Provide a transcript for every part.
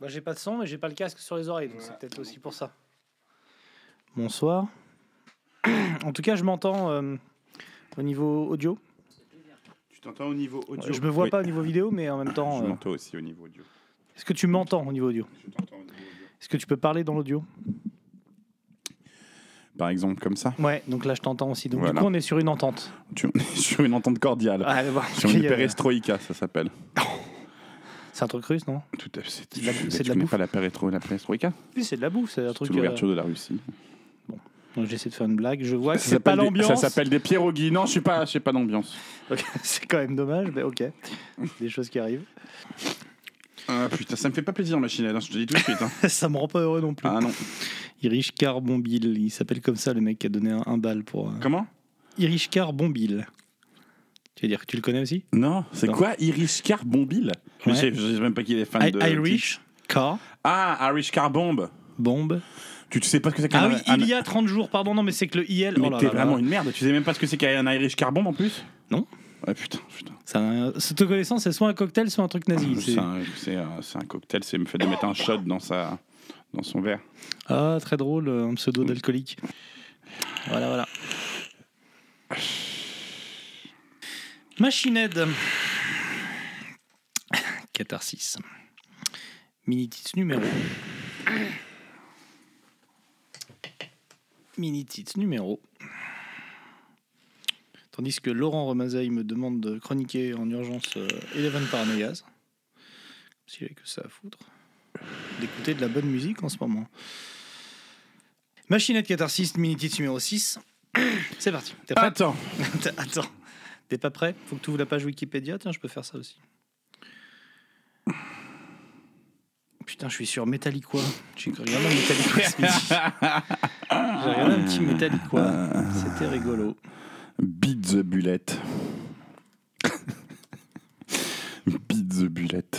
Bah, j'ai pas de son, mais j'ai pas le casque sur les oreilles, donc c'est peut-être aussi pour ça. Bonsoir. en tout cas, je m'entends euh, au niveau audio. Tu t'entends au niveau audio? Je me vois Oui. pas au niveau vidéo, mais en même temps. Je euh, m'entends aussi au niveau audio. Est-ce que tu m'entends au niveau audio? Je t'entends au niveau audio. Est-ce que tu peux parler dans l'audio? Par exemple, comme ça? Ouais, donc là je t'entends aussi. Donc du coup, on est sur une entente. Tu on est sur une entente cordiale. Ah, bon, sur une perestroïka, ça s'appelle. C'est un truc russe, non? Tout à fait. C'est de la- tu- c'est de la bouffe. pas la, pérétro- la perestroïka Oui, c'est de la bouffe, c'est un truc. euh, l'ouverture de la Russie. donc J'essaie de faire une blague. Je vois que Ça c'est pas s'appelle des- l'ambiance. Ça s'appelle des pierogies. Non, je suis pas, je suis pas d'ambiance. Ok, c'est quand même dommage, mais ok. Des choses qui arrivent. Ah putain, ça me fait pas plaisir, machinelle. hein, je te dis tout de suite. hein. Ça me rend pas heureux non plus. Ah non. Irishkar Bombil, il s'appelle comme ça le mec qui a donné un, un bal pour. euh, Comment? Irishkar Bombil. Tu veux dire que tu le connais aussi? Non, c'est quoi Irish Car Bombil Je Ouais. sais, même pas qui est fan I- de. Irish Car Ah, Irish Car Bomb. Bomb. Tu, tu sais pas ce que c'est qu'un Ah oui, un- il y a 30 jours, pardon, non, mais c'est que le IL. Mais oh là t'es là. vraiment une merde. Tu sais même pas ce que c'est qu'un Irish Car Bomb en plus? Non. Ouais, putain, putain. Rien- Cette connaissance, c'est soit un cocktail, soit un truc nazi. c'est- C'est un, c'est un- un cocktail, c'est le fait de mettre un shot dans, sa, dans son verre. Ah, très drôle, un pseudo d'alcoolique. Voilà, voilà. Machine Head. Catharsis. Minitits numéro. Minitits numéro. Tandis que Laurent Remazaille me demande de chroniquer en urgence euh, Eleven Paranoias. S'il avait que ça à foutre. D'écouter de la bonne musique en ce moment. Machinette Catharsis, Minitits numéro 6. C'est parti. T'es Attends, Attends. T'es pas prêt? Faut que tu ouvres la page Wikipédia. Tiens, je peux faire ça aussi. Putain, je suis sur Metallicois. J'ai regardé un. J'ai regardé un petit Metallicois. C'était rigolo. beat the bullet. beat the bullet.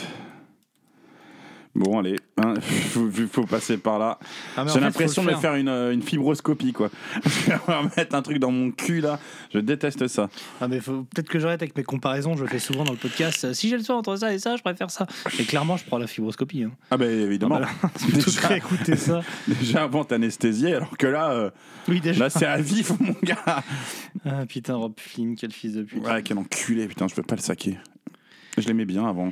Bon, allez, hein, faut, faut passer par là. Ah, J'ai l'impression de le faire une, euh, une fibroscopie, quoi. On va mettre un truc dans mon cul, là. Je déteste ça. Ah, mais faut peut-être que j'arrête avec mes comparaisons. Je le fais souvent dans le podcast. Si j'ai le choix entre ça et ça, je préfère ça. Et clairement, je prends la fibroscopie. Hein. Ah, ben évidemment. Voilà. Tout déjà, réécouter ça. déjà avant t'anesthésier, alors que là, euh, Oui, déjà. là c'est à vif, mon gars. Ah, putain, Rob Flynn, quel fils de pute. Ouais, quel enculé, putain, je peux pas le saquer. Je l'aimais bien avant.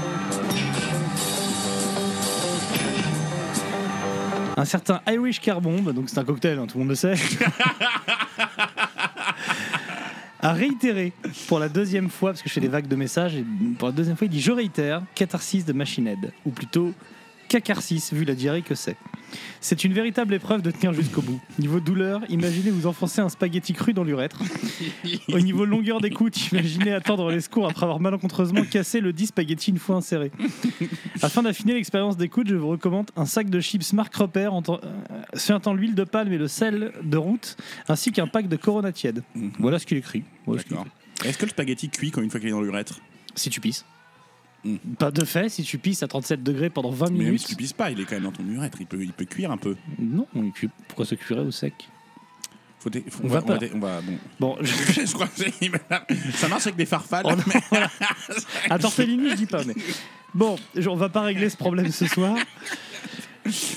Un certain Irish Car Bomb, donc c'est un cocktail, hein, tout le monde le sait, a réitéré pour la deuxième fois, parce que je fais des vagues de messages, et pour la deuxième fois, il dit Je réitère, catharsis de Machine Head, ou plutôt cacarsis, vu la diarrhée que c'est. C'est une véritable épreuve de tenir jusqu'au bout. Niveau douleur, imaginez vous enfoncer un spaghetti cru dans l'urètre. Au niveau longueur d'écoute, imaginez attendre les secours après avoir malencontreusement cassé le dit spaghetti une fois inséré. Afin d'affiner l'expérience d'écoute, je vous recommande un sac de chips Marc Repère en temps- euh, suintant l'huile de palme et le sel de route, ainsi qu'un pack de Corona tiède. Voilà ce qu'il écrit. Voilà. Est-ce que le spaghetti cuit quand une fois qu'il est dans l'urètre? Si tu pisses. Mm. Pas de fait, si tu pisses à 37 degrés pendant 20 Mais même minutes. si tu pisses pas, il est quand même dans ton urètre. Il peut, il peut cuire un peu. Non, il cuit- pourquoi se cuirait au sec? Faut des- faut- On on, va, va on, va, on va- bon. Bon, je- je crois que c'est- ça marche avec des farfales. Oh mais- voilà. à Tortellini, je dis pas, mais bon, on va pas régler ce problème ce soir.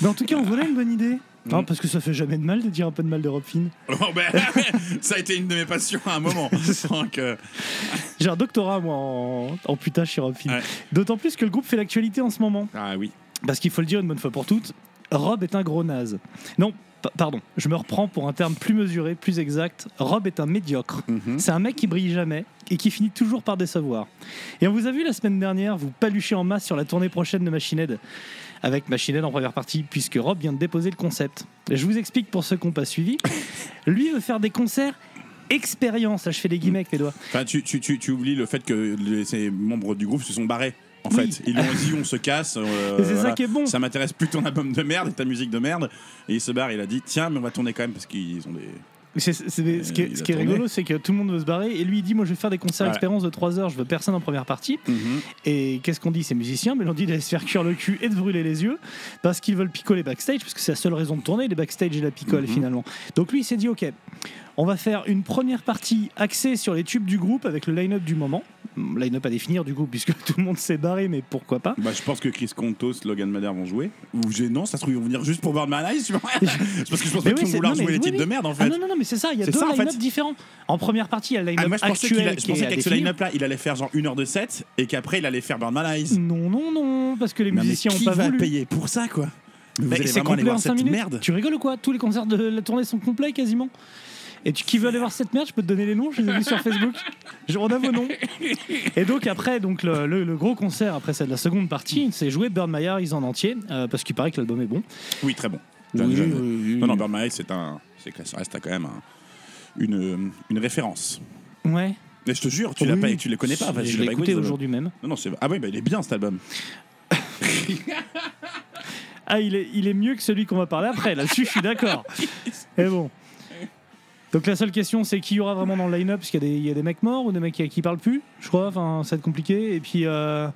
Mais en tout cas, on voilà une bonne idée. Non, Mm. parce que ça fait jamais de mal de dire un peu de mal de Rob Finn. Bon, ben, ça a été une de mes passions à un moment. Donc, euh, J'ai un doctorat, moi, en, en putain chez Rob Finn. Ouais. D'autant plus que le groupe fait l'actualité en ce moment. ah oui. Parce qu'il faut le dire une bonne fois pour toutes, Rob est un gros naze. Non, pa- pardon, je me reprends pour un terme plus mesuré, plus exact. Rob est un médiocre. Mhm. C'est un mec qui brille jamais et qui finit toujours par décevoir. Et on vous a vu la semaine dernière vous palucher en masse sur la tournée prochaine de Machine Head, avec Machine Head en première partie, puisque Rob vient de déposer le concept. Je vous explique pour ceux qui n'ont pas suivi. Lui veut faire des concerts expérience. Là, je fais des guillemets avec mes doigts. Enfin, tu, tu, tu, tu oublies le fait que les, ces membres du groupe se sont barrés. En Oui. fait, ils ont dit on se casse. euh, c'est ça qui est bon. Ça m'intéresse plus ton album de merde et ta musique de merde. Et il se barre, il a dit tiens, mais on va tourner quand même parce qu'ils ont des. C'est- c'est- c'est- ce qui est, ce qui rigolo, c'est que tout le monde veut se barrer et lui il dit Moi je vais faire des concerts Ouais. expérience de 3 heures, je veux personne en première partie. Mhm. Et qu'est-ce qu'on dit? Ces musiciens Mais on dit d'aller se faire cuire le cul et de brûler les yeux parce qu'ils veulent picoler backstage, parce que c'est la seule raison de tourner, les backstage et la picole Mhm. finalement. Donc lui il s'est dit Ok, on va faire une première partie axée sur les tubes du groupe avec le line-up du moment. Line-up à définir du coup, puisque tout le monde s'est barré, mais pourquoi pas? Bah, je pense que Chris Contos, Logan Mader vont jouer. Ou j'ai- non, ça se trouve, ils vont venir juste pour tu vois. c'est parce que je pense Mais pas oui, qu'ils vont c'est- vouloir non, mais jouer les oui, titres oui. de merde en Ah fait. non, non, non, mais c'est ça, il y a deux ça, en line-up fait. différents. En première partie, il y a le Ah, line-up moi, je pensais qu'il actuel a- je qui est pensais à qu'avec ce définir. line-up là, il allait faire genre une heure de set et qu'après il allait faire Burn My Eyes. Non, non, non, parce que les Non, mais musiciens n'ont qui pas va voulu. payer pour ça quoi? Mais Vous Mais allez c'est vraiment aller complet voir en 5 cette minutes. merde Tu rigoles ou quoi? Tous les concerts de la tournée sont complets quasiment. Et tu, qui veut aller voir cette merde, je peux te donner les noms, je les ai vus sur Facebook. Je, on a vos noms. Et donc après, donc le, le- le gros concert, après c'est de la seconde partie, c'est jouer Burn My Eyes en entier, euh, parce qu'il paraît que l'album est bon. Oui, très bon. Oui, Je- je- oui, oui. Non, non, Eyes, c'est un. Ça reste quand même un- une, une référence. Ouais. Mais je te jure, tu l'as pas, tu les connais pas. Je tu l'ai écouté aujourd'hui même. Non, non, c'est. Ah oui, bah, il est bien cet album. Ah, il est, il est mieux que celui qu'on va parler après, là-dessus je suis d'accord. Et bon. Donc la seule question c'est qui y aura vraiment dans le line-up, parce qu'il y, a des- il y a des mecs morts ou des mecs qui, qui parlent plus, je crois, enfin ça va être compliqué. Et puis, euh,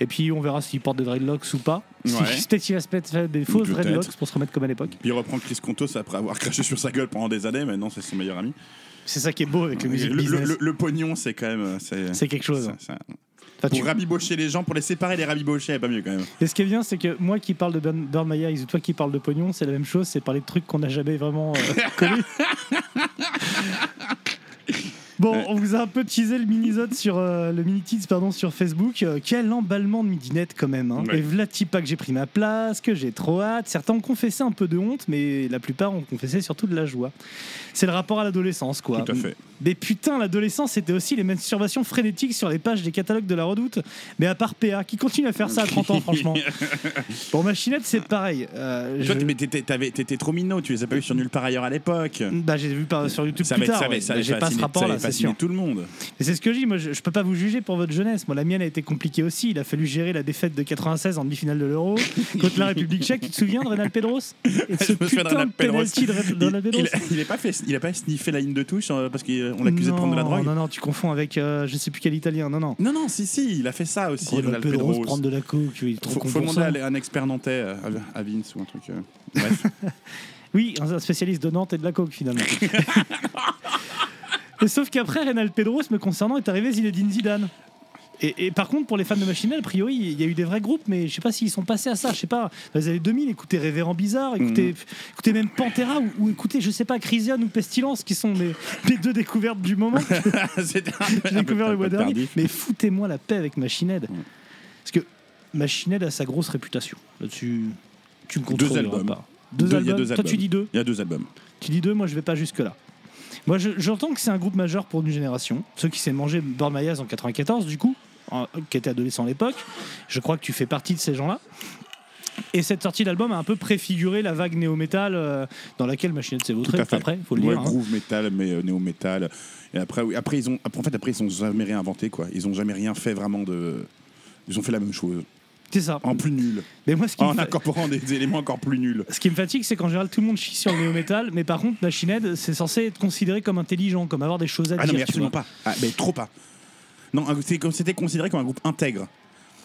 et puis on verra s'ils portent des dreadlocks ou pas. Si-. Peut-être qu'il va se mettre des fausses dreadlocks pour se remettre comme à l'époque. Puis il reprend Chris Contos après avoir craché sur sa gueule pendant des années. Maintenant, c'est son meilleur ami. C'est ça qui est beau avec le musique le, le- le- le pognon, c'est quand même. euh, C'est quelque chose. Enfin, tu- Pour rabibocher les gens, pour les séparer, les rabibocher, c'est pas mieux quand même. Et ce qui est bien, c'est que moi qui parle de Burn, My Eyes ou toi qui parle de pognon, c'est la même chose, c'est parler de trucs qu'on n'a jamais vraiment euh, connus. Bon, on vous a un peu teasé le mini-zode sur euh, le mini pardon sur Facebook. Euh, quel emballement de midinette quand même. Hein. Ouais. Et Vlatipa que j'ai pris ma place, que j'ai trop hâte? Certains ont confessé un peu de honte, mais la plupart ont confessé surtout de la joie. C'est le rapport à l'adolescence, quoi. Tout à fait. Mais putain, l'adolescence, c'était aussi les masturbations frénétiques sur les pages des catalogues de la Redoute. Mais à part PA, qui continue à faire ça à 30 ans, franchement. Pour Machinette, c'est pareil. Euh, Toi, je- mais t'étais- t'avais- t'étais trop minot, tu les as pas vus sur nulle part ailleurs à l'époque. Bah, j'ai vu par, sur YouTube plus avait, tard. avait, ouais. avait j'ai pas ce fasciné, ça rapport-là, avait c'est fasciné sûr. tout le monde. Et c'est ce que je dis. Moi, je, je peux pas vous juger pour votre jeunesse. Moi, la mienne a été compliquée aussi. Il a fallu gérer la défaite de 96 en demi-finale de l'Euro contre la République Tchèque. Tu te souviens de Reynal Pedros? Et de ce Je me souviens de putain Reynal de Pedros. penalty de Re- de Reynal Il, Pedros. il, il est pas fait, il a pas sniffé la ligne de touche euh, parce qu'on l'accusait de prendre de la drogue. Non, non, tu confonds avec euh, je sais plus quel italien. Non, non. Non, non, si, si, il a fait ça aussi, Reynal Ronald Pedros, Pedros. prendre de la coke, il est trop Faut, demander ça. à un expert nantais, euh, à, à Vince ou un truc. euh, Bref. Oui, un spécialiste de Nantes et de la coke finalement. Et sauf qu'après, Reynal Pedros, me concernant, est arrivé Zinedine Zidane. Et, et par contre, pour les fans de Machinelle, a priori, il y a eu des vrais groupes, mais je sais pas s'ils sont passés à ça. Je sais pas, dans les années 2000, écoutez Révérend Bizarre, écoutez, écoutez même Pantera, ou, ou écoutez, je sais pas, Crisian ou Pestilence, qui sont mes, mes deux découvertes du moment. J'ai découvert le mois dernier. tardif. Mais foutez-moi la paix avec Machined. Parce que Machined a sa grosse réputation. Là-dessus, tu me albums. pas. Deux, Deux- il y a albums. deux Toi, tu albums. dis deux Il y a deux albums. Tu dis deux, moi je vais pas jusque-là. Moi je- j'entends que c'est un groupe majeur pour une génération. Ceux qui s'est mangé Eyes en 94, du coup, qui était adolescent à l'époque. Je crois que tu fais partie de ces gens-là. Et cette sortie d'album a un peu préfiguré la vague néo-metal euh, dans laquelle Machinette s'est vautrée. Après, faut le ouais, dire. hein. groove metal, mais euh, néo metal. Et après, oui, après ils ont, après, en fait, après ils ont jamais réinventé quoi. Ils ont jamais rien fait vraiment de. Ils ont fait la même chose, C'est ça. en plus nul, Mais moi, ce qui, me en incorporant des éléments encore plus nuls. ce qui me fatigue, c'est qu'en général, tout le monde chie sur le néo-metal. Mais par contre, Machinette, c'est censé être considéré comme intelligent, comme avoir des choses à Ah non, dire. mais tu absolument vois. pas. Ah, mais trop pas. Non, c'était considéré comme un groupe intègre.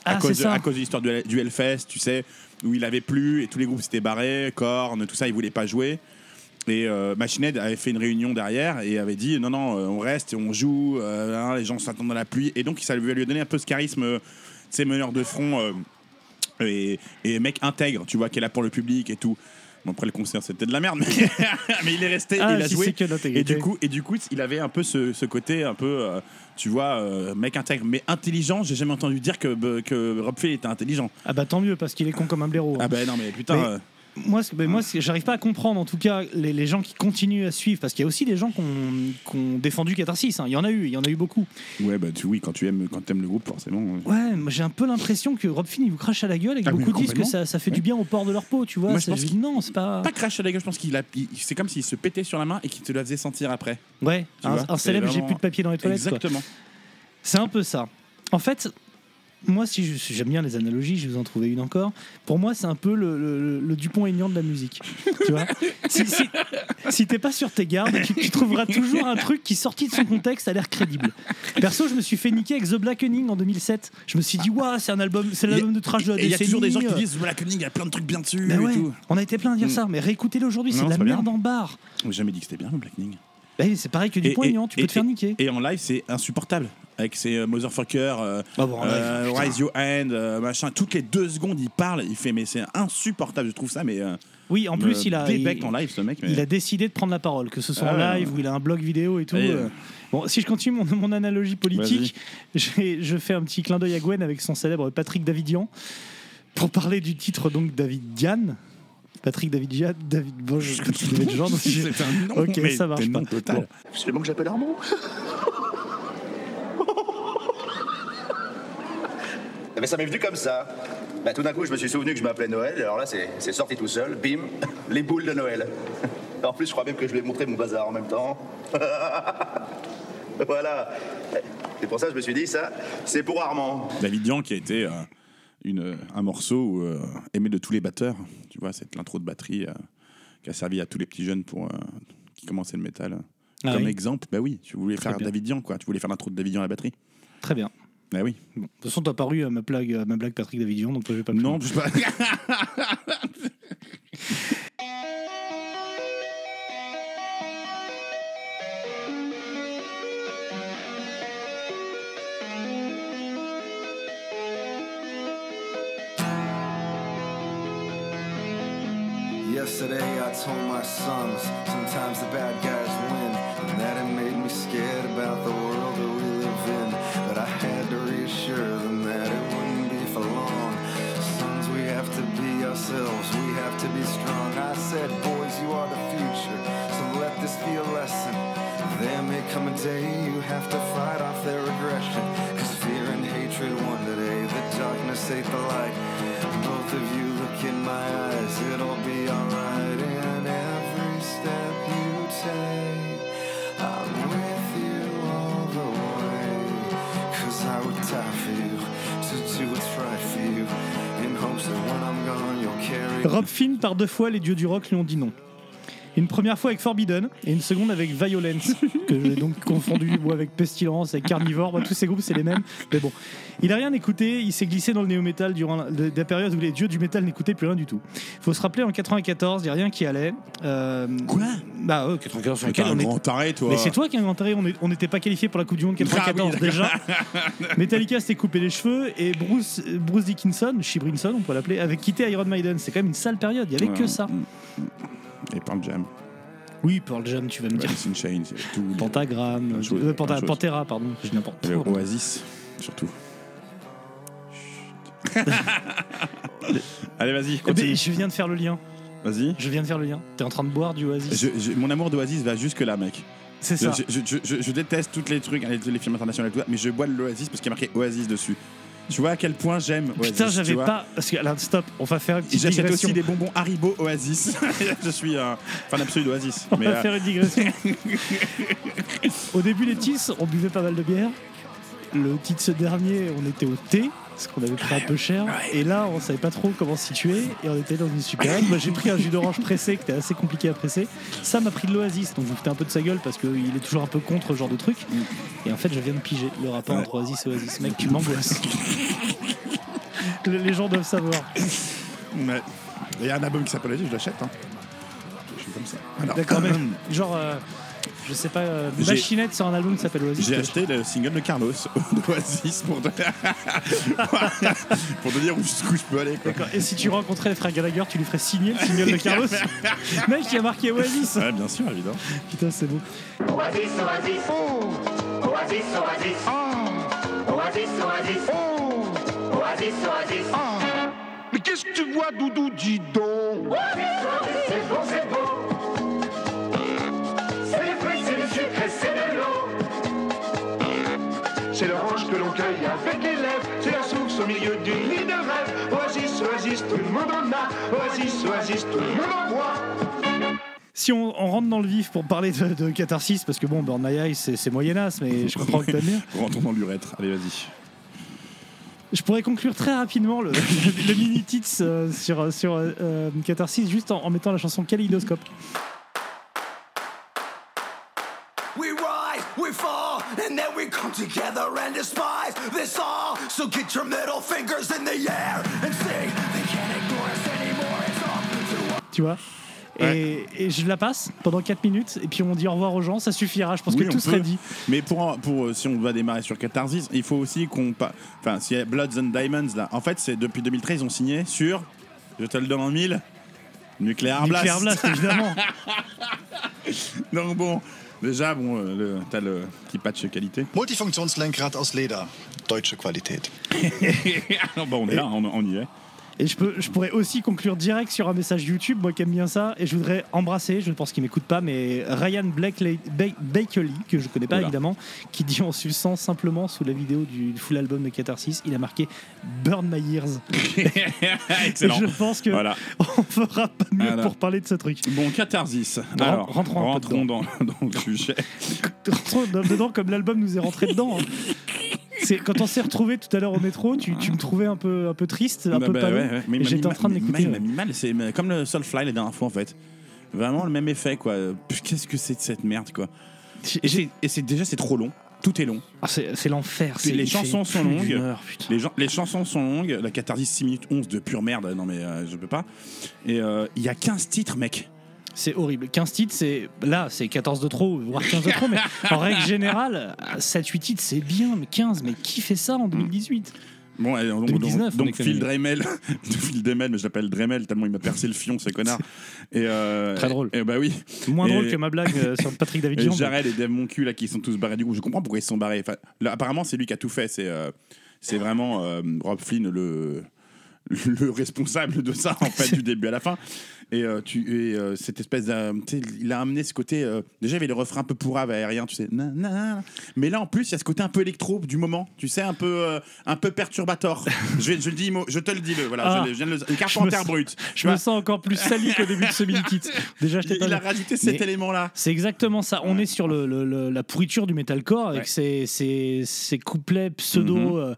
Ah, à, c'est cause de, à cause de l'histoire du, du Hellfest, tu sais, où il avait plu et tous les groupes s'étaient barrés, Korn, tout ça, ils voulaient pas jouer. Et euh, Machine Head avait fait une réunion derrière et avait dit non, non, euh, on reste et on joue, euh, hein, les gens s'attendent dans la pluie. Et donc, ça lui lui a donné un peu ce charisme, euh, tu sais, meneur de front euh, et, et mec intègre, tu vois, qui est là pour le public et tout. Bon, après, le concert, c'était de la merde, mais, mais il est resté, Ah, il a si joué. Et du coup, et du coup, il avait un peu ce, ce côté un peu, euh, tu vois, euh, mec intègre, mais intelligent. J'ai jamais entendu dire que, que Rob Phil était intelligent. Ah bah tant mieux, parce qu'il est con comme un blaireau. hein. Ah ben non, mais putain. Mais- euh, Moi, ben, moi j'arrive pas à comprendre, en tout cas, les, les gens qui continuent à suivre, parce qu'il y a aussi des gens qui ont, qui ont défendu Catharsis. hein. Il y en a eu, il y en a eu beaucoup. ouais, bah tu, oui, quand tu aimes, quand aimes le groupe, forcément. Ouais, j'ai un peu l'impression que Rob Finn, il vous crache à la gueule et que Ah oui, beaucoup disent que ça, ça fait du bien au port de leur peau, tu vois. Moi, je pense non, c'est pas. Pas crash à la gueule, je pense qu'il a. C'est comme s'il se pétait sur la main et qu'il te la faisait sentir après. Ouais, un, célèbre, j'ai plus de papier dans les toilettes. Exactement. C'est un peu ça. En fait, moi, si j'aime bien les analogies, je vais vous en trouver une encore. Pour moi, c'est un peu le, le- le Dupont-Aignan de la musique. tu vois Si, si, si t'es pas sur tes gardes, tu, tu trouveras toujours un truc qui, sorti de son contexte, a l'air crédible. Perso, je me suis fait niquer avec The Blackening en 2007. Je me suis dit, waouh, c'est un album, c'est l'album de trash de la Et il y a toujours des gens qui décennie. disent Black Cunning, il y a plein de trucs bien dessus et tout. on a été plein à dire Mm. ça, mais réécoutez-le aujourd'hui, c'est de la pas bien. merde en bar. J'ai jamais dit que c'était bien le Blackening. Bah c'est pareil que Et- Dupont-Aignan, et- tu peux et- te faire niquer. Et en live, c'est insupportable. Avec ses euh, motherfuckers, euh, Ah bon, en live, euh. Rise Your Hand, euh, machin. Toutes les deux secondes, il parle. Il fait, mais c'est insupportable. Je trouve ça, mais. Oui, en plus, il a. il- en live, ce mec. Mais... Il a décidé de prendre la parole, que ce soit Ah en live ouais. ou il a un blog vidéo et tout. Et, euh. Bon, si je continue mon, mon analogie politique, je fais un petit clin d'œil à Gwen avec son célèbre Patrick Davidian pour parler du titre donc Davidian. Patrick Davidian, David. Bon, je continue de genre. donc j'ai- C'est un nom, Ok, mais ça marche c'est pas. total. Bon. Absolument que j'appelle Armand. Mais ça m'est venu comme ça. Bah, tout d'un coup, je me suis souvenu que je m'appelais Noël, alors là, c'est c'est sorti tout seul. Bim, les boules de Noël. En plus, je crois même que je lui ai montré mon bazar en même temps. voilà. C'est pour ça que je me suis dit, ça, c'est pour Armand. David Dian qui a été euh, une, un morceau euh, aimé de tous les batteurs. Tu vois, c'est l'intro de batterie euh, qui a servi à tous les petits jeunes pour, euh, qui commençaient le métal. Ah Comme oui. exemple, bah oui, tu voulais Très faire bien. David Dian, quoi. Tu voulais faire l'intro de David Dian à la batterie. Très bien. Bah oui. Bon. De toute façon, t'as paru à ma blague, à ma blague Patrick Davidian, donc je vais pas plus Non, je pas. told my sons sometimes the bad guys win, and that it made me scared about the world that we live in. But I had to reassure them that it wouldn't be for long. Sons, we have to be ourselves, we have to be strong. I said, boys, you are the future, so let this be a lesson. There may come a day you have to fight off their aggression. Cause fear and hatred won today, the darkness ate the light. Both of you look in my eyes, Rob Finn, par deux fois, les dieux du rock lui ont dit non. Une première fois avec Forbidden et une seconde avec Violence, que j'ai donc confondu moi, avec Pestilence, avec Carnivore. Moi, tous ces groupes, c'est les mêmes. Mais bon, il a rien écouté. Il s'est glissé dans le néo-metal durant la, de- de la période où les dieux du métal n'écoutaient plus rien du tout. faut se rappeler en 94, il n'y a rien qui allait. Euh, Quoi? Bah, ouais, 94, sur lequel un on est- grand taré, toi. mais c'est toi qui as inventé, on est- on n'était pas qualifié pour la Coupe du Monde 94 Ah oui, déjà. Metallica s'était coupé les cheveux et Bruce, Bruce Dickinson, Shibrinson on peut l'appeler, avait quitté Iron Maiden. C'est quand même une sale période, il n'y avait que ça. Et Pearl Jam. Oui, Pearl Jam, tu vas me dire. Alice in Chains, c'est tout. Pentagramme, euh, Panta- choses. Pantera, pardon, je n'importe quoi. Oasis, surtout. Allez, vas-y, Eh ben, continue. je viens de faire le lien. Vas-y. Je viens de faire le lien. T'es en train de boire du Oasis. Je- je- mon amour d'Oasis va jusque là, mec. C'est Je, ça. je- je- je- je déteste tous les trucs, les, les films internationaux, et tout ça, mais je bois de l'Oasis parce qu'il y a marqué Oasis dessus. Tu vois à quel point j'aime Oasis. Putain, tu j'avais vois. pas. Parce que, alors, stop, on va faire une Et petite J'achète digression. aussi des bonbons Haribo Oasis. je suis un fan absolu d'Oasis. On Mais va euh, faire une digression. au début, les Tis, on buvait pas mal de bière. Le titre ce dernier, on était au thé, parce qu'on avait pris un peu cher. Et là, on savait pas trop comment se situer. Et on était dans une super. Moi, j'ai pris un jus d'orange pressé, qui était assez compliqué à presser. Ça m'a pris de l'Oasis, donc je me foutais un peu de sa gueule, parce qu'il est toujours un peu contre ce genre de truc. Et en fait, je viens de piger le rapport entre Oasis et Oasis. Mec, tu m'angoisses. Les gens doivent savoir. ouais. Il y a un album qui s'appelle Oasis, je l'achète. Hein. Je suis comme ça. D'accord, mais genre, euh, je sais pas, euh, J'ai- Machinette sur un album qui s'appelle Oasis. J'ai acheté le single de Carlos d'Oasis pour te... pour te dire jusqu'où je peux aller. Quoi. D'accord. Et si tu rencontrais les frères Gallagher, tu lui ferais signer le single de Carlos Mec, il a marqué Oasis Ouais, bien sûr, évidemment. Putain, c'est beau. Oasis, oasis, oh. Oasis, oasis, oh. Oasis, oasis. Oasis, oasis. Mais qu'est-ce que tu vois, Doudou, dis donc Oasis, oasis, c'est bon, c'est beau. C'est de l'eau. C'est l'orange que l'on cueille avec les lèvres, c'est la source au milieu du lit de rêve. Oasis, oasis, tout le monde en a. Oasis, oasis, tout le monde en boit. Si on, on rentre dans le vif pour parler de, de catharsis, parce que bon, Burn My Eyes, c'est, moyennasse, mais je comprends que t'aimes bien. Rentrons dans l'urètre. Allez, vas-y. Je pourrais conclure très rapidement le, le- le mini tits euh, sur, sur euh, euh, Catharsis juste en, en mettant la chanson Kaleidoscope. Together and despise this all. So get your middle fingers in the air and sing. They can't ignore us anymore. It's up to us. Tu vois et, et je la passe pendant 4 minutes et puis on dit au revoir aux gens, ça suffira, je pense Oui, que tout serait dit. Mais pour, pour euh, si on doit démarrer sur Catharsis, il faut aussi qu'on. Enfin, s'il y a Bloods and Diamonds là, en fait, c'est depuis 2013, ils ont signé sur. Je te le donne en mille. Nuclear Blast. Nuclear Blast, évidemment. Donc bon, déjà, bon, euh, le- t'as le petit patch qualité. Multifunktionslenkrad aus Leder. Deutsche Qualität. bon, on est là, on, on y est. Et je, peux, je pourrais aussi conclure direct sur un message YouTube, moi qui aime bien ça, et je voudrais embrasser, je ne pense qu'il m'écoute pas, mais Ryan Blakely, que je connais pas Oula. évidemment, qui dit en suçant simplement sous la vidéo du full album de Catharsis, il a marqué Burn My Ears. Excellent. Et je pense que Voilà. on fera pas mieux Voilà. pour parler de ce truc. Bon, Catharsis. Alors, rentrons un peu rentrons dans, dans le sujet. Rentrons dedans comme l'album nous est rentré dedans. hein. C'est quand on s'est retrouvé tout à l'heure au métro, tu, tu me trouvais un peu un peu triste, un Bah, peu bah, pâle. ouais, ouais. Mais j'étais en train de l'écouter. Il m'a mis mal, c'est comme le Soulfly la dernière fois en fait. Vraiment le même effet quoi. Qu'est-ce que c'est de cette merde quoi. Et c'est déjà c'est trop long. Tout est long. Ah, c'est l'enfer. Les chansons sont longues. heure. Les, gens- les chansons sont longues. La catharsis 6 minutes 11 de pure merde. Non mais euh, je peux pas. Et euh, il y a 15 titres mec. C'est horrible. 15 titres, c'est là, c'est 14 de trop, voire 15 de trop, mais en règle générale, 7-8 titres, c'est bien, mais 15, mais qui fait ça en 2018 Bon, allez, donc, 2019, donc, on donc Phil Dremel, Phil Dremel, mais je l'appelle Dremel tellement il m'a percé le fion, ce connard. Et euh, Très drôle. Et bah oui. Moins Et- drôle que ma blague euh, sur Patrick David Jean. Jared et Dave Moncu là qui sont tous barrés du coup. Je comprends pourquoi ils sont barrés. Enfin, là, apparemment c'est lui qui a tout fait. C'est euh, c'est vraiment euh, Rob Flynn le le responsable de ça en fait du début à la fin. Et, euh, tu, et euh, cette espèce de, tu sais, il a amené ce côté. euh, déjà, il y avait le refrain un peu pourrave aérien, tu sais. na, na, na. Mais là, en plus, il y a ce côté un peu électro du moment, tu sais, un peu, euh, un peu perturbateur. je, vais- je le dis, mo- je te le dis, le, voilà, Ah. je, le- je viens de le, Carpenter me- brut. Je me vois, sens encore plus sali qu'au début de ce mini-kit. Déjà, je t'ai il, pas il a rajouté cet Mais- élément-là. C'est exactement ça. On est sur le, le- le- la pourriture du metalcore avec Ouais. ces, ces, ces couplets pseudo euh,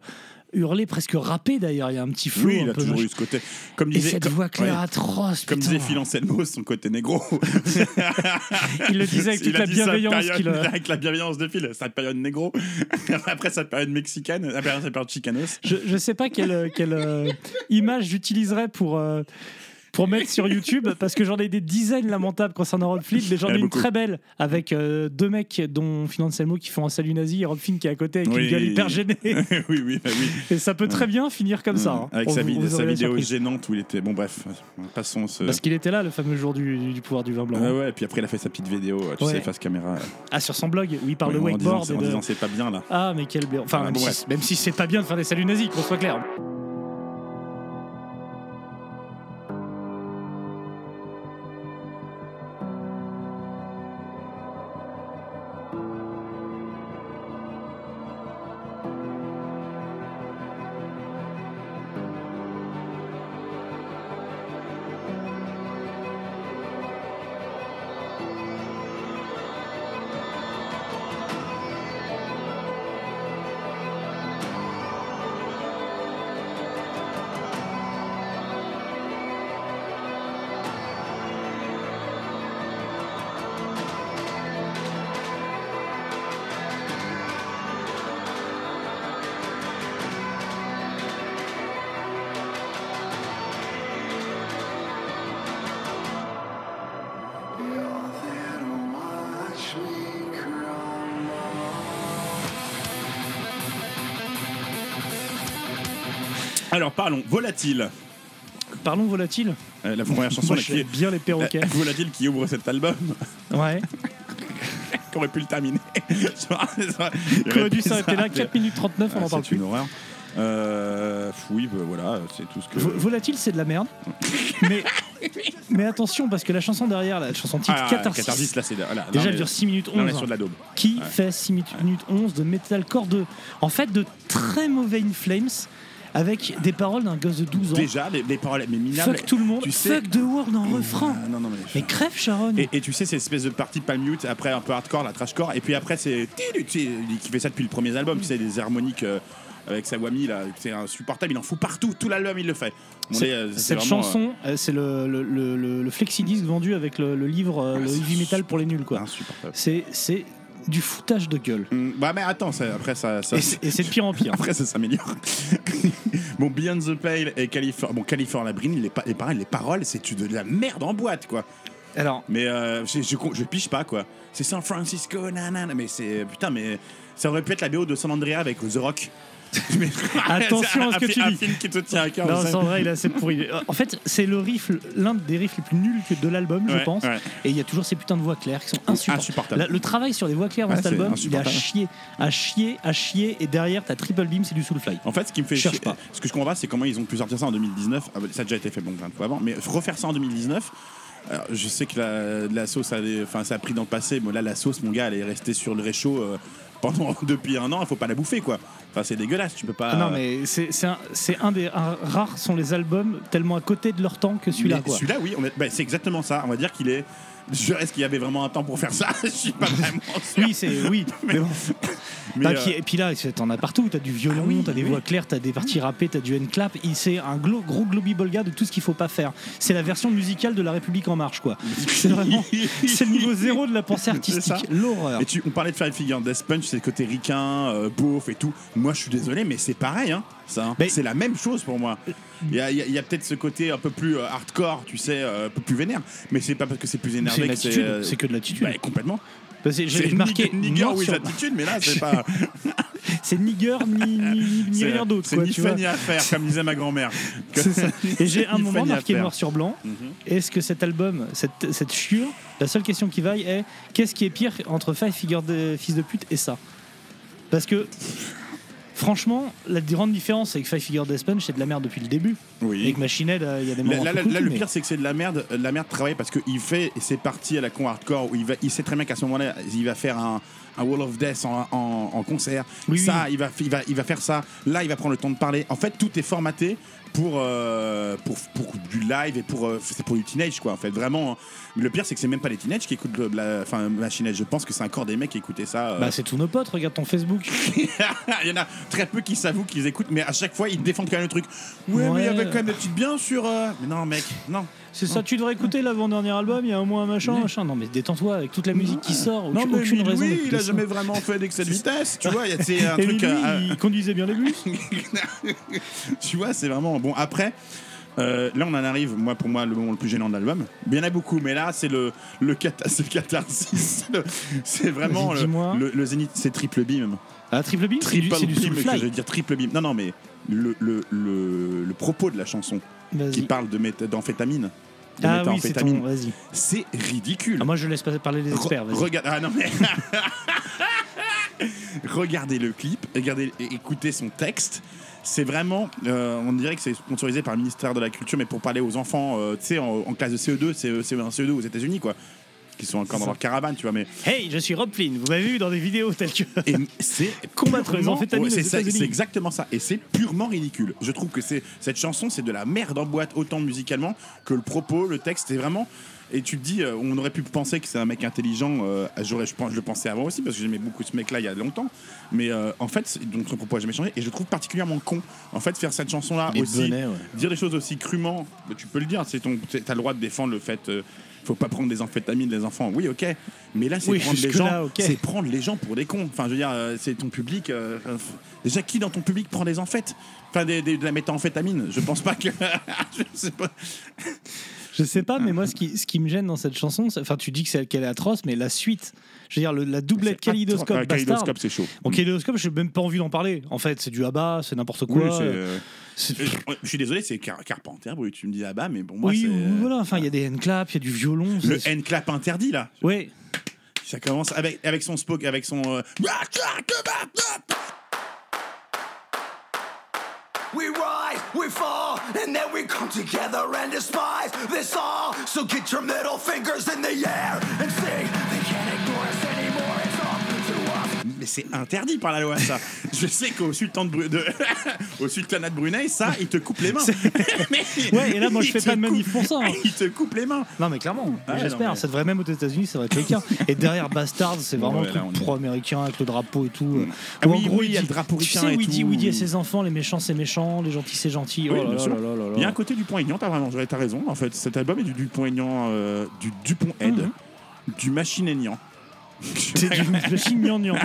hurlés, presque rappés d'ailleurs. Il y a un petit flow. Oui, il a toujours eu ce côté. Comme Et disait, cette comme- voix claire ouais. atroce. Comme putain. disait Phil Anselmo, son côté négro. Il le disait avec toute la bienveillance période- qu'il a. Avec la bienveillance de Phil, sa période négro. Après sa période mexicaine, après sa période chicanos. Je, je sais pas quelle, quelle euh, image j'utiliserais pour, euh, pour mettre sur YouTube parce que j'en ai des dizaines lamentables concernant Rob Flynn, mais j'en en ai une beaucoup. très belle avec euh, deux mecs, dont Phil Anselmo qui font un salut nazi et Rob Flynn qui est à côté avec Oui. une gueule hyper gênée. oui, oui, bah oui. Et ça peut très bien finir comme ça. hein. Avec On sa, vous- sa vidéo gênante où il était. Bon, bref, passons ce. Parce qu'il était là le fameux jour du, du pouvoir du vin blanc. Ah ouais, et puis après, il a fait sa petite vidéo, tu Ouais. sais, face caméra. Ah, sur son blog où il parle de en disant, wakeboard. en de- disant c'est pas bien là. Ah, mais quel. Enfin, Ah, même, bon, si, même si c'est pas bien de faire des saluts nazis, qu'on soit clair. Alors parlons, Volatile. Parlons volatile. Euh, la première chanson Moi, là, je qui est. bien les perroquets. Euh, Volatile qui ouvre cet album, Ouais. qui aurait pu le terminer. Qui aurait dû s'arrêter là, 4 minutes 39, on Ah, en parle c'est plus. une horreur. Euh, oui, bah, voilà, c'est tout ce que. Vo- Volatile, c'est de la merde. mais, mais attention, parce que la chanson derrière, la chanson titre Ah, Catharsis, Catharsis, là, c'est. Voilà, déjà non, elle mais- dure 6 minutes là, on est 11. sur de la daube. Qui fait 6 minutes, minutes 11 de metalcore de. En fait, de très mauvais In Flames, avec des paroles d'un gosse de 12 ans. Déjà, les, les paroles, mais minables. Fuck tout le monde, tu sais- fuck the world en refrain. Ah, non, non, mais. Mais crève, Sharon. Et, et tu sais, c'est espèce de partie palm mute, après un peu hardcore, la trashcore, et puis après c'est. Qui fait ça depuis le premier album, tu sais, des harmoniques. euh, avec sa whammy là, c'est insupportable. Il en fout partout, tout l'album il le fait. On C'est- est, euh, Cette vraiment, euh, chanson, euh, c'est le, le, le, le- le flexi-disque vendu avec le, livre le c'est heavy metal pour les nuls quoi. c'est du foutage de gueule. Hum, Bah mais attends, ça- après ça, ça Et c'est de pire en pire. Après, ça s'améliore. bon, Beyond the Pale et California, bon, California Brin, les, pa- les, pareil, les paroles, c'est de la merde en boîte, quoi. Alors, Mais euh, je, je, je pige pas, quoi. C'est San Francisco, nanana, mais c'est. Putain, mais ça aurait pu être la BO de San Andrea avec The Rock. Attention à ce Un que tu Un dis. film qui te tient à cœur. non, vrai, il est assez pourri. En fait, c'est le riff, l'un des riffs les plus nuls que de l'album, je pense. Et il y a toujours ces putains de voix claires qui sont insupportables. La- le travail sur les voix claires dans cet album, il est à chier, à chier, à chier. Et derrière, t'as Triple Beam, c'est du Soulfly. En fait, ce qui me fait chier- pas. ce que je comprends pas, c'est comment ils ont pu sortir ça en 2019. Ah, bah, Ça a déjà été fait bon plein de fois avant, mais refaire ça en 2019. alors, je sais que la, la sauce, a, enfin, ça a pris dans le passé. Mais là, la sauce, mon gars, elle est restée sur le réchaud euh, pendant depuis un an. Il faut pas la bouffer, quoi. Enfin, c'est dégueulasse. Tu peux pas. Non, mais c'est un, des un- rares sont les albums tellement à côté de leur temps que celui-là. Celui-là, oui, bah, c'est exactement ça. On va dire qu'il est. Je est-ce qu'il y avait vraiment un temps pour faire ça? Je suis pas vraiment sûr. Oui, c'est oui. Mais- mais bon. Mais, euh, puis- et puis là, t'en as partout. T'as du violon, Ah oui, t'as des oui. voix claires, t'as des parties rappées, t'as du N-clap. Il- C'est un glo- gros globi-bolga de tout ce qu'il faut pas faire. C'est la version musicale de La République en marche, quoi. C'est vraiment, c'est le niveau zéro de la pensée artistique. L'horreur. Et tu, on parlait de Five Figure Death Punch, c'est le côté ricain, euh, beauf et tout. Moi, je suis désolé, mais c'est pareil, hein, ça. hein. Mais- C'est la même chose pour moi. Il y a, peut-être ce côté un peu plus euh, hardcore, tu sais, euh, un peu plus vénère. Mais c'est pas parce que c'est plus C'est énervé que attitude. euh, C'est que de l'attitude. bah, complètement. C'est- C'est J'ai marqué ni, ni girl noir with sur- attitude, mais là, c'est pas. C'est ni ni, ni, ni c'est- rien d'autre. C'est ni vois. ni à faire, comme disait ma grand-mère. C'est. Et j'ai un moment marqué noir sur blanc. Mhm. Est-ce que cet album, cette, cette chure, la seule question qui vaille est qu'est-ce qui est pire entre Five Figure de Fils de pute et ça? Parce que franchement, la grande différence que Five Figure Death Punch c'est de la merde depuis le début. Oui. Et que Machine Head, euh, il y a des moments. là, un peu là, cool, là, le pire, c'est que c'est de la merde, de la merde travaillée parce qu'il fait ses parties à la con hardcore où il, va, il sait très bien qu'à ce moment-là, il va faire un, un Wall of Death en, en- en concert. Oui, ça, oui. Il, va, il, va, il va faire ça. Là, il va prendre le temps de parler. En fait, tout est formaté pour, euh, pour, pour du live et pour, euh, c'est pour du teenage, quoi. En fait, vraiment. hein. Le pire, c'est que c'est même pas les teenagers qui écoutent le- la, enfin, Machine Head. Je pense que c'est encore des mecs qui écoutaient ça. euh. Bah, c'est tous nos potes, regarde ton Facebook. il y en a très peu qui s'avouent qu'ils écoutent, mais à chaque fois, ils défendent quand même le truc. Ouais, mais il y Ouais. avait quand même des petites bien sur. euh, Mais non, mec, non. C'est ça, tu devrais écouter l'avant-dernier album, il y a un mois, un machin, machin. Non, mais détends-toi avec toute la musique qui sort, Non, mais aucune raison. oui, il a jamais vraiment fait d'excès de vitesse, tu vois. il y a- un truc. lui, euh, il conduisait bien les bus. tu vois, c'est vraiment. Bon, après. euh, là, on en arrive, moi, pour moi, le moment le plus gênant de l'album. Il y en a beaucoup, mais là, c'est le, le, cata- c'est le catharsis. C'est vraiment le, le, le zénith, c'est triple beam. Ah, Triple Beam, Triple beam, je vais dire triple beam. Non, non, mais le, le propos de la chanson qui parle d'amphétamine. Ah oui, c'est méthamphétamine, ton. Vas-y. c'est ridicule. Ah, moi, je laisse parler les experts. Re- Vas-y. Regarde, ah non mais. regardez le clip, regardez, écoutez son texte. C'est vraiment, euh, on dirait que c'est sponsorisé par le ministère de la Culture, mais pour parler aux enfants, euh, tu sais, en, en classe de CE2, c'est CE1, CE2 aux États-Unis, quoi, qui sont encore dans leur caravane, tu vois. Mais Hey, je suis Rob Flynn. Vous m'avez vu dans des vidéos telles que. et c'est Combattre les amphétamines ouais, c'est exactement ça, et c'est purement ridicule. Je trouve que c'est cette chanson, c'est de la merde en boîte, autant musicalement que le propos, le texte, c'est vraiment. Et tu te dis, euh, on aurait pu penser que c'est un mec intelligent. euh, j'aurais, je, pense- je le pensais avant aussi parce que j'aimais beaucoup ce mec-là il y a longtemps. Mais euh, en fait, donc son propos a jamais changé. Et je le trouve particulièrement con. En fait, faire cette chanson-là aussi, ouais. dire des choses aussi crûment, bah, tu peux le dire. C'est ton, t'as le droit de défendre le fait. euh, faut pas prendre des amphétamines les enfants. Oui, ok. Mais là, c'est Oui, prendre les gens. C'est prendre les gens pour des cons. Enfin, je veux dire, euh, c'est ton public. euh, f- déjà, qui dans ton public prend des amphètes Enfin, des, des- de la méthamphétamine? Je pense pas que. je sais pas. Je sais pas, mais moi, ce qui, ce qui me gêne dans cette chanson, enfin, tu dis que c'est qu'elle est atroce, mais la suite, je veux dire, le- la doublette Kaleidoscope, Ah, Bastard. Kaleidoscope, c'est chaud. En Kaleidoscope, j'ai même pas envie d'en parler. En fait, c'est du abat, c'est n'importe Oui, quoi. c'est, euh, euh, euh, je suis désolé, c'est Car- Carpenter, Brut. Tu me dis là bas, mais bon, moi, oui, c'est. oui, euh, voilà. Enfin, il y a des N-clap, il y a du violon. Le N-clap interdit, là. Ouais. Ça commence avec, avec son spoke, avec son. euh, We rise, we fall, and then we come together and despise this all. So get your middle fingers in the air and sing. Mais c'est interdit par la loi, ça. Je sais qu'au sultan de, Bru- de- au sultanat de Brunei, ça, il te coupe les mains. Mais- Ouais, et là, moi, je fais pas de manif pour ça, hein. Il te coupe les mains. Non mais clairement, Ah, j'espère. non, mais- Ça devrait même aux États-Unis, ça devrait être le cas. Et derrière Bastard, c'est vraiment Ouais, le là, pro-américain avec le drapeau et tout. Ah oui, en gros, oui, il y a le drapeau Tu sais il dit à oui. ses enfants, les méchants c'est méchant, les gentils c'est gentil. Oui, oh là bien là sûr. là là là là. Il y a un côté du point aignan, t'as vraiment t'as raison. En fait, cet album est du Dupont aignan, euh, du Dupont Head, Mhm. du Machine aignan. C'est du machine gnangnan.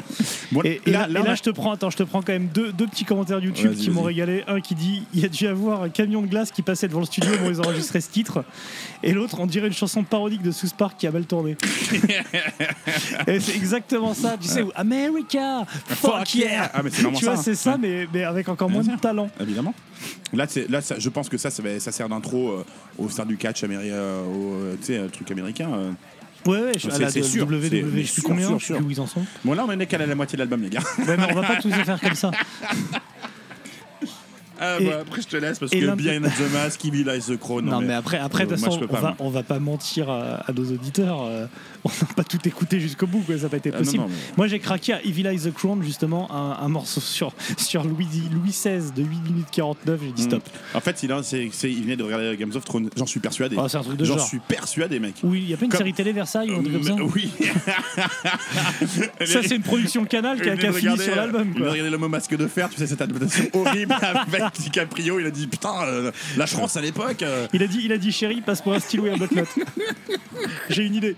Bon, Et, et là, et là, je te prends, attends, je te prends quand même deux, deux petits commentaires YouTube qui m'ont régalé. Un qui dit il y a dû y avoir un camion de glace qui passait devant le studio pour ils enregistrer ce titre. Et l'autre, on dirait une chanson parodique de South Park qui a mal tourné. et c'est exactement ça. Tu sais, où America, fuck yeah. Ah, mais tu vois, c'est ça, mais, mais avec encore moins de talent. Évidemment. Là, là ça- je pense que ça, ça, sert d'intro euh, au star du catch américain, au euh, tu sais, euh, truc américain. Ouais, ouais, je, à la c'est sûr, WWE, c'est- je sûr, plus combien, sûr, je sais sûr. plus où ils en sont? Bon, là, on en est qu'à la moitié de l'album, les gars. Ouais, mais on va pas tous les faire comme ça. Ah, Et- bah, après, je te laisse parce et que l'un- Behind the Mask, Evil Eyes the Crown. Non, mais, après, après de euh, toute moi, façon, je peux on pas, va, moi. on va pas mentir à, à nos auditeurs. euh, on n'a pas tout écouté jusqu'au bout, quoi, ça n'a pas été Ah, non, possible. non, mais- Moi, j'ai craqué à Evil Eyes the Crown, justement, un, un morceau sur, sur Louis, Louis XVI de 8 minutes 49. J'ai dit stop. Mm. En fait, il, a- il venait de regarder Games of Thrones. J'en suis persuadé. Ah, c'est un truc de J'en suis persuadé, mec. Oui, il y a pas une Comme- série télé Versailles ou un truc comme ça Euh, oui. Ça, c'est une production Canal qui a, a fini sur l'album. Il quoi. regarder l'homme au masque de fer, tu sais, cette adaptation horrible avec DiCaprio. Il a dit Putain, euh, la France à l'époque. euh. Il a dit, il a dit chérie, passe pour un stylo et un bloc-notes. J'ai une idée.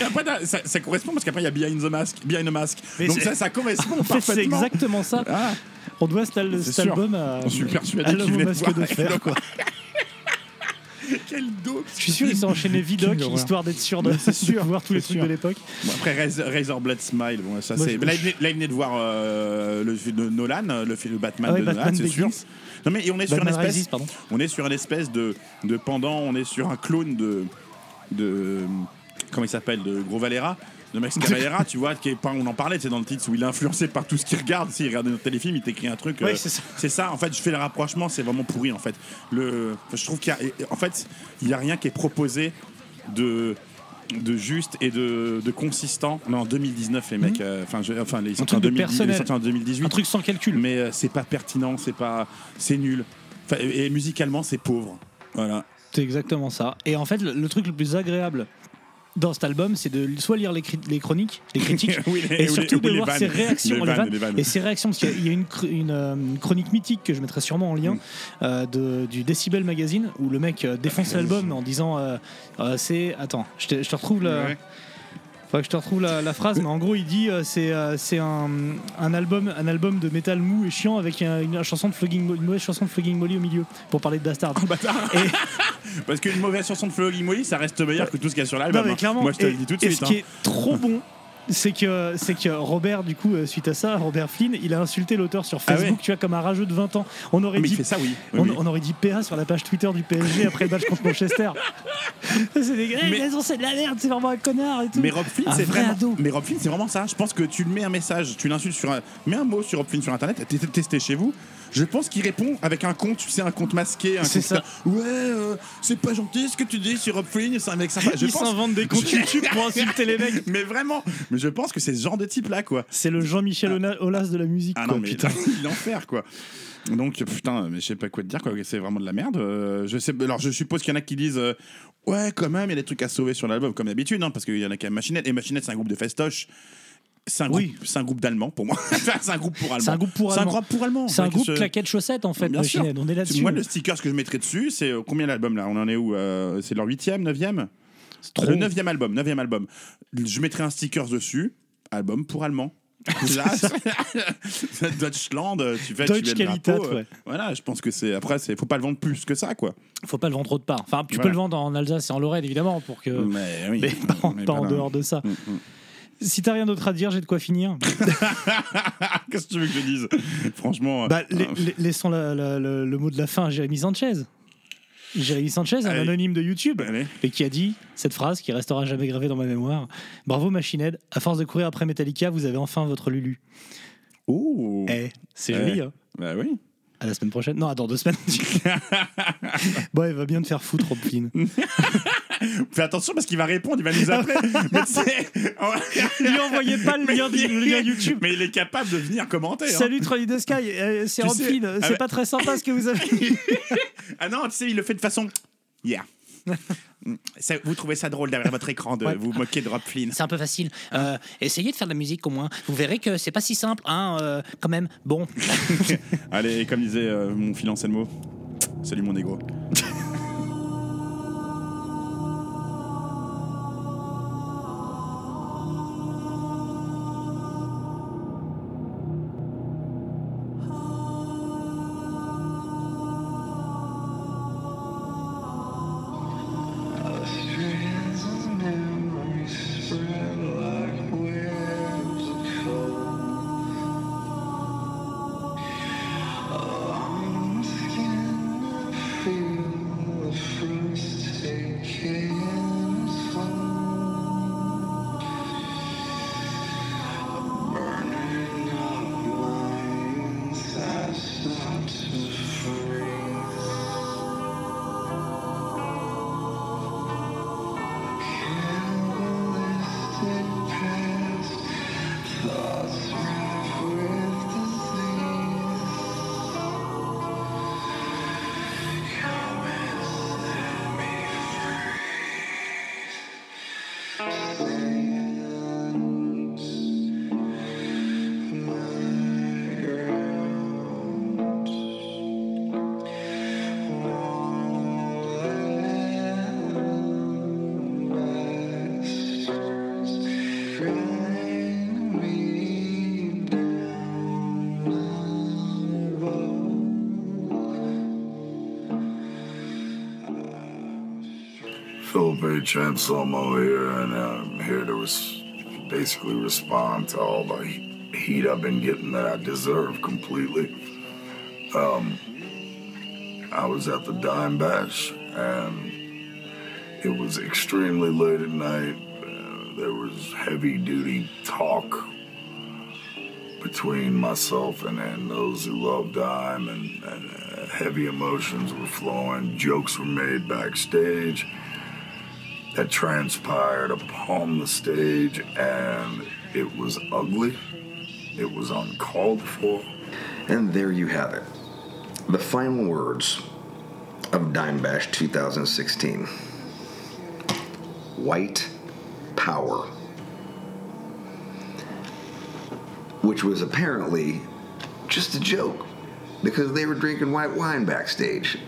Et après, ça, ça correspond parce qu'après, il y a Behind the Mask. Behind the Mask. Mais Donc, ça, ça correspond En fait, c'est exactement ça. Ah, On doit cet, al- cet sûr. album à, J'en suis persuadé qu'il masque de fer. Quoi. quel dos Je suis sûr qu'ils s'est enchaîné Vidoc, histoire d'être sûr de, de voir tous les trucs sûr. de l'époque. Bon, après Razor, Razor Blood Smile, bon, ça c'est. Là, il venait- de voir euh, le film de Nolan, le film de Batman Ah ouais, de Batman Nolan, c'est sûr. Non mais on est sur une espèce, Rises, on est sur une espèce de, de pendant, on est sur un clone de, de comment il s'appelle, de Gros Valera. De Max Cavalera, tu vois, qui est pas, on en parlait, c'est dans le titre où il est influencé par tout ce qu'il regarde. S'il regarde notre téléfilm, il t'écrit un truc. Ouais, euh, c'est ça. c'est ça. En fait, je fais le rapprochement, c'est vraiment pourri. En fait, le, je trouve qu'il y a, en fait, il y a rien qui est proposé de de juste et de, de consistant. On est en 2019, les mecs. euh, Enfin, je- enfin, les truc en de 2010, personnel. ils sont en 2018 Un truc sans calcul. mais euh, c'est pas pertinent, c'est pas, c'est nul. Et et musicalement, c'est pauvre. Voilà. C'est exactement ça. Et en fait, le, le truc le plus agréable dans cet album, c'est de soit lire les, les chroniques, les critiques, Oui, les- et surtout les- de voir vannes. ses réactions, vannes, vannes, et ses réactions, parce qu'il y a une, cr- une, euh, une chronique mythique que je mettrai sûrement en Mm. lien euh, de, du Decibel Magazine où le mec euh, défonce l'album en disant euh, euh, c'est attends, je te, je te retrouve Ouais. Faudrait que je te retrouve la, la phrase, mais en gros, il dit euh, c'est euh, c'est un, un album un album de métal mou et chiant avec un- une, chanson de Flogging Mo- une mauvaise chanson de Flogging Molly au milieu pour parler de Dastard. Et, Parce qu'une mauvaise chanson de Flogging Molly, ça reste meilleur que tout ce qu'il y a sur l'album. non, mais hein. clairement, Moi, je te et, le dis tout de et suite. ce qui hein. est trop bon, c'est que, c'est que Robert, du coup, euh, suite à ça, Robert Flynn, il a insulté l'auteur sur Ah Facebook, ouais tu vois, comme un rageux de 20 ans. On aurait Mais dit. il fait ça, oui. Oui, On, oui. on aurait dit PA sur la page Twitter du PSG après le match contre Manchester. c'est des Mais- c'est de la merde, c'est vraiment un connard et tout. Mais Rob Flynn, c'est vrai vraiment. ado. Mais Rob Flynn, c'est vraiment ça. Je pense que tu lui mets un message, tu l'insultes sur un. Mets un mot sur Rob Flynn sur internet, t- testé chez vous. Je pense qu'il répond avec un compte, tu sais, un compte masqué. un C'est compte- ça. Ouais, euh, c'est pas gentil ce que tu dis sur Rob Flynn, c'est un mec sympa. Je Il pense- s'invente des comptes YouTube pour insulter les mecs. Mais vraiment, mais je pense que c'est ce genre de type là, quoi. C'est le Jean-Michel Ona- Aulas de la musique. Ah quoi, non, mais putain. l'enfer, quoi. Donc, putain, mais je sais pas quoi te dire, quoi. C'est vraiment de la merde. Euh, je sais, alors, je suppose qu'il y en a qui disent, euh, ouais, quand même, il y a des trucs à sauver sur l'album, comme d'habitude, hein, parce qu'il y en a quand même Machinette. Et Machinette, c'est un groupe de festoche. C'est un, Oui. groupe- un groupe d'Allemands pour moi. C'est un groupe pour Allemands. C'est un groupe pour C'est un Allemands. groupe. C'est un Ouais, groupe que je- claquette chaussettes en fait, Bien sûr. On est là-dessus. Moi, le sticker que je mettrais dessus, c'est euh, combien l'album là? On en est où Euh, C'est leur huitième, neuvième? Trop. Le neuvième album, neuvième album. Je mettrai un sticker dessus, album pour Allemands. Là, Deutschland, tu fais Deutsche tu le euh. Voilà, je pense que c'est. Après, c'est faut pas le vendre plus que ça, quoi. Faut pas le vendre autre part. Enfin, tu Voilà. peux le vendre en Alsace et en Lorraine évidemment pour que. Mais oui. Mais pas, en- Mais pas en voilà. dehors de ça. Mm, mm. Si t'as rien d'autre à dire, j'ai de quoi finir. Qu'est-ce que tu veux que je dise? Franchement. Bah, euh, la- la- laissons la- la- le, le mot de la fin à Jérémy Sanchez. Jérémy Sanchez, un Allez. anonyme de YouTube, allez. et qui a dit cette phrase qui restera jamais gravée dans ma mémoire. Bravo Machined, à force de courir après Metallica, vous avez enfin votre Lulu. Oh. Eh, c'est Eh. joli, hein Bah oui. À la semaine prochaine. Non, attends, deux semaines. bon, il va bien te faire foutre, Rob Flynn. Fais attention parce qu'il va répondre, il va nous appeler. mais tu sais, Lui envoyez pas le lien, du- le lien YouTube. Mais il est capable de venir commenter. hein. Salut Trolley de Sky, euh, c'est fil, ah c'est pas très sympa ce que vous avez dit. Ah non, tu sais, il le fait de façon. Yeah. Ça- vous trouvez ça drôle derrière votre écran de Ouais. vous moquer de Rob Flynn C'est un peu facile. Euh, essayez de faire de la musique au moins. Vous verrez que c'est pas si simple, hein, euh, quand même. Bon. Allez, comme disait euh, mon fil Anselmo, salut mon négro. Here, and I'm here to res- basically respond to all the heat I've been getting that I deserve completely. Um, I was at the Dime Bash, and it was extremely late at night. Uh, there was heavy duty talk between myself and, and those who love Dime, and, and uh, heavy emotions were flowing. Jokes were made backstage that transpired upon the stage, and it was ugly. It was uncalled for. And there you have it. The final words of Dime Bash 2016 White Power. Which was apparently just a joke because they were drinking white wine backstage.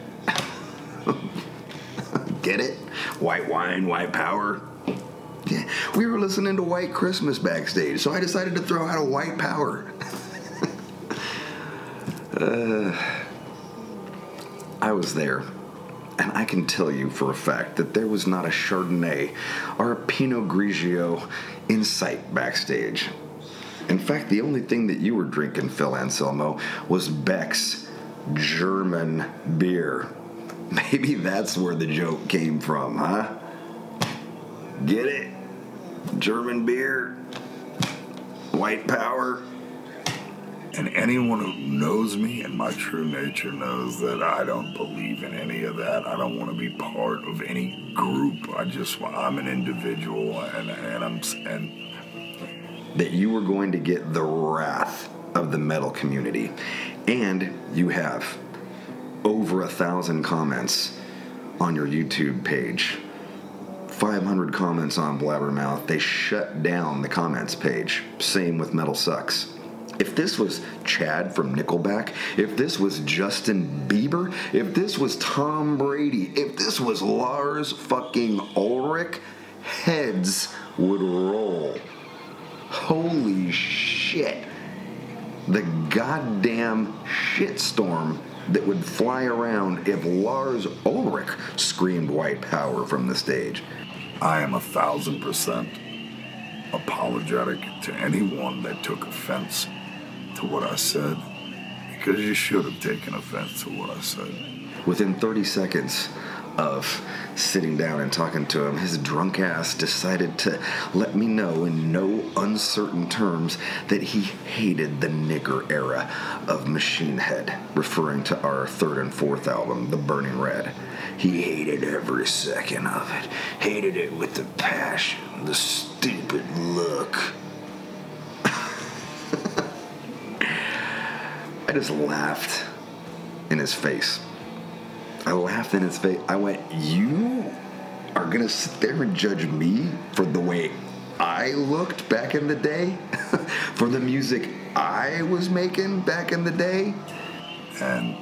Get it? White wine, white power. We were listening to White Christmas backstage, so I decided to throw out a white power. uh, I was there, and I can tell you for a fact that there was not a Chardonnay or a Pinot Grigio in sight backstage. In fact, the only thing that you were drinking, Phil Anselmo, was Beck's German beer. Maybe that's where the joke came from, huh? Get it? German beer? White power? And anyone who knows me and my true nature knows that I don't believe in any of that. I don't want to be part of any group. I just I'm an individual, and and I'm and that you were going to get the wrath of the metal community. And you have over a thousand comments on your YouTube page. 500 comments on Blabbermouth. They shut down the comments page. Same with Metal Sucks. If this was Chad from Nickelback, if this was Justin Bieber, if this was Tom Brady, if this was Lars fucking Ulrich, heads would roll. Holy shit. The goddamn shitstorm that would fly around if Lars Ulrich screamed white power from the stage. I am a thousand percent apologetic to anyone that took offense to what I said, because you should have taken offense to what I said. Within 30 seconds, of sitting down and talking to him, his drunk ass decided to let me know in no uncertain terms that he hated the nigger era of Machine Head, referring to our third and fourth album, The Burning Red. He hated every second of it, hated it with the passion, the stupid look. I just laughed in his face. I laughed in his face. I went, You are going to sit there and judge me for the way I looked back in the day? for the music I was making back in the day? And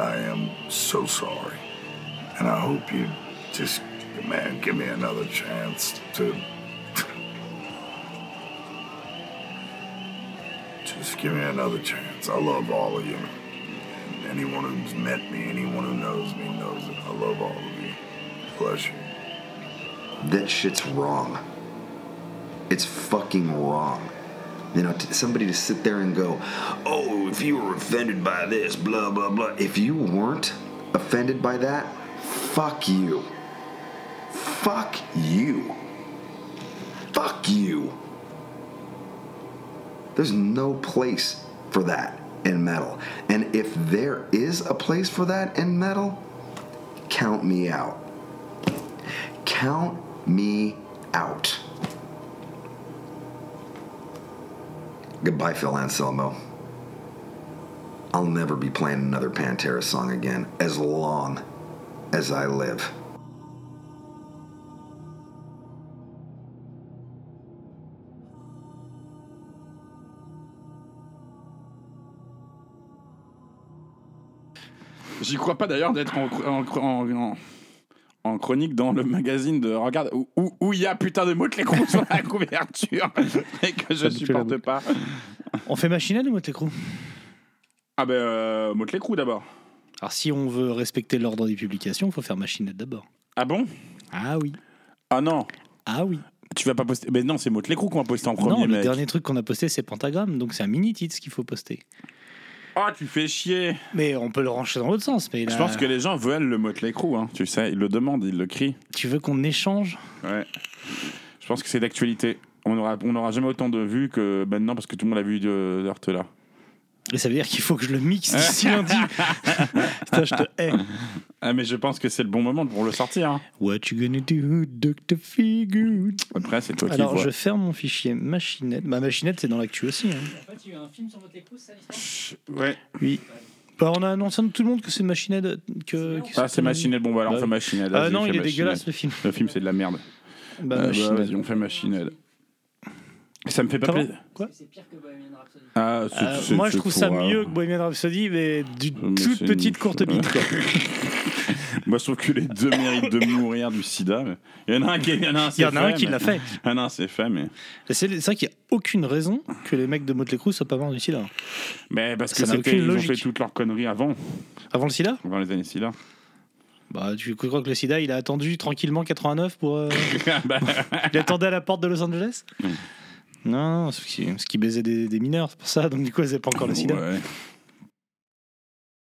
I am so sorry. And I hope you just, man, give me another chance to. Just give me another chance. I love all of you. Anyone who's met me, anyone who knows me, knows it. I love all of you. Bless you. That shit's wrong. It's fucking wrong. You know, t- somebody to sit there and go, oh, if you were offended by this, blah, blah, blah. If you weren't offended by that, fuck you. Fuck you. Fuck you. There's no place for that in metal. And if there is a place for that in metal, count me out. Count me out. Goodbye, Phil Anselmo. I'll never be playing another Pantera song again as long as I live. J'y crois pas d'ailleurs d'être en, en- en- en- en chronique dans le magazine de regarde où- où où il y a putain de mots de l'écran sur la couverture et que je supporte pas. On fait machinelle ou Motley Crue Ah ben euh, Motley Crue d'abord. Alors si on veut respecter l'ordre des publications, il faut faire machinette d'abord. Ah bon? Ah oui. Ah non. Ah oui. Tu vas pas poster. Mais non, c'est Motley Crue qu'on va poster en premier, non, le mec. dernier truc qu'on a posté, c'est Pentagram, donc c'est un mini titre qu'il faut poster. Ah, tu fais chier. Mais on peut le ranger dans l'autre sens. Mais Je pense que les gens veulent le Motley Crue, hein. tu sais, ils le demandent, ils le crient. Tu veux qu'on échange? Ouais. Je pense que c'est d'actualité. On aura, on aura jamais autant de vues que maintenant parce que tout le monde a vu de Dirt là. Et ça veut dire qu'il faut que je le mixe d'ici lundi. Putain, je te hais. Ah, mais je pense que c'est le bon moment pour le sortir. hein. What you gonna do, Dr. Feelgood Après, c'est toi qui Alors, vois. je ferme mon fichier machinette. Bah, machinette, c'est dans l'actu aussi. hein. En fait, il y a eu un film sur Crue, c'est ça l'histoire Ouais. Oui. Bah, on a annoncé à tout le monde que c'est machinette. Que, que Ah, c'est Machinette. Bon, bah alors on Bah, fait Machinette. Ah Vas-y, non, fais il est dégueulasse le film. Le film, c'est de la merde. Bah, Euh, bah, Machinette. vas-y, on fait Machinette. Ça me fait pas Comment plaisir. Quoi C'est pire que Bohemian Rhapsody. Ah, c'est- Euh, c'est- moi, je trouve ça mieux que Bohemian Rhapsody, mais d'une Mais toute petite une- courte bite. quoi. Moi, je trouve que les deux méritent de mourir du sida. mais Il y en a un qui, il y en a un, Il y en a un qui mais- l'a fait. Il y en a un, c'est fait, mais. Et C'est c'est vrai qu'il n'y a aucune raison que les mecs de Motley Crue soient pas morts du sida. Mais parce Ça que aucune ils ont fait toutes leurs conneries avant, Avant le sida avant les années sida. Bah, tu crois que le sida, il a attendu tranquillement 89 pour. euh, Bah, Il attendait à la porte de Los Angeles? Non, parce qu'il baisait des, mineurs, c'est pour ça, donc du coup, c'est pas encore le sida.